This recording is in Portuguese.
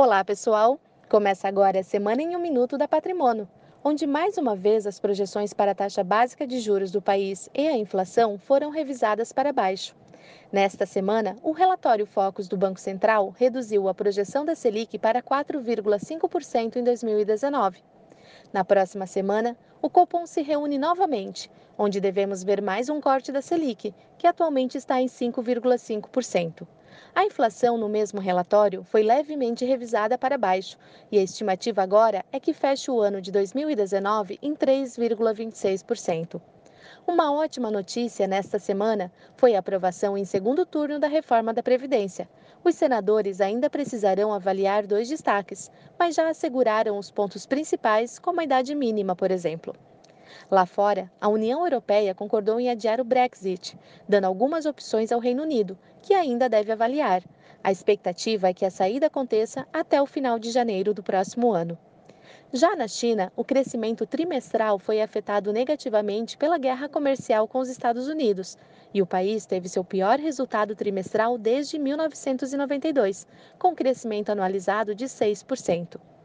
Olá, pessoal! Começa agora a Semana em um Minuto da Patrimônio, onde mais uma vez as projeções para a taxa básica de juros do país e a inflação foram revisadas para baixo. Nesta semana, o relatório Focus do Banco Central reduziu a projeção da Selic para 4,5% em 2019. Na próxima semana, o Copom se reúne novamente, onde devemos ver mais um corte da Selic, que atualmente está em 5,5%. A inflação no mesmo relatório foi levemente revisada para baixo, e a estimativa agora é que feche o ano de 2019 em 3,26%. Uma ótima notícia nesta semana foi a aprovação em segundo turno da reforma da Previdência. Os senadores ainda precisarão avaliar dois destaques, mas já asseguraram os pontos principais, como a idade mínima, por exemplo. Lá fora, a União Europeia concordou em adiar o Brexit, dando algumas opções ao Reino Unido, que ainda deve avaliar. A expectativa é que a saída aconteça até o final de janeiro do próximo ano. Já na China, o crescimento trimestral foi afetado negativamente pela guerra comercial com os Estados Unidos, e o país teve seu pior resultado trimestral desde 1992, com crescimento anualizado de 6%.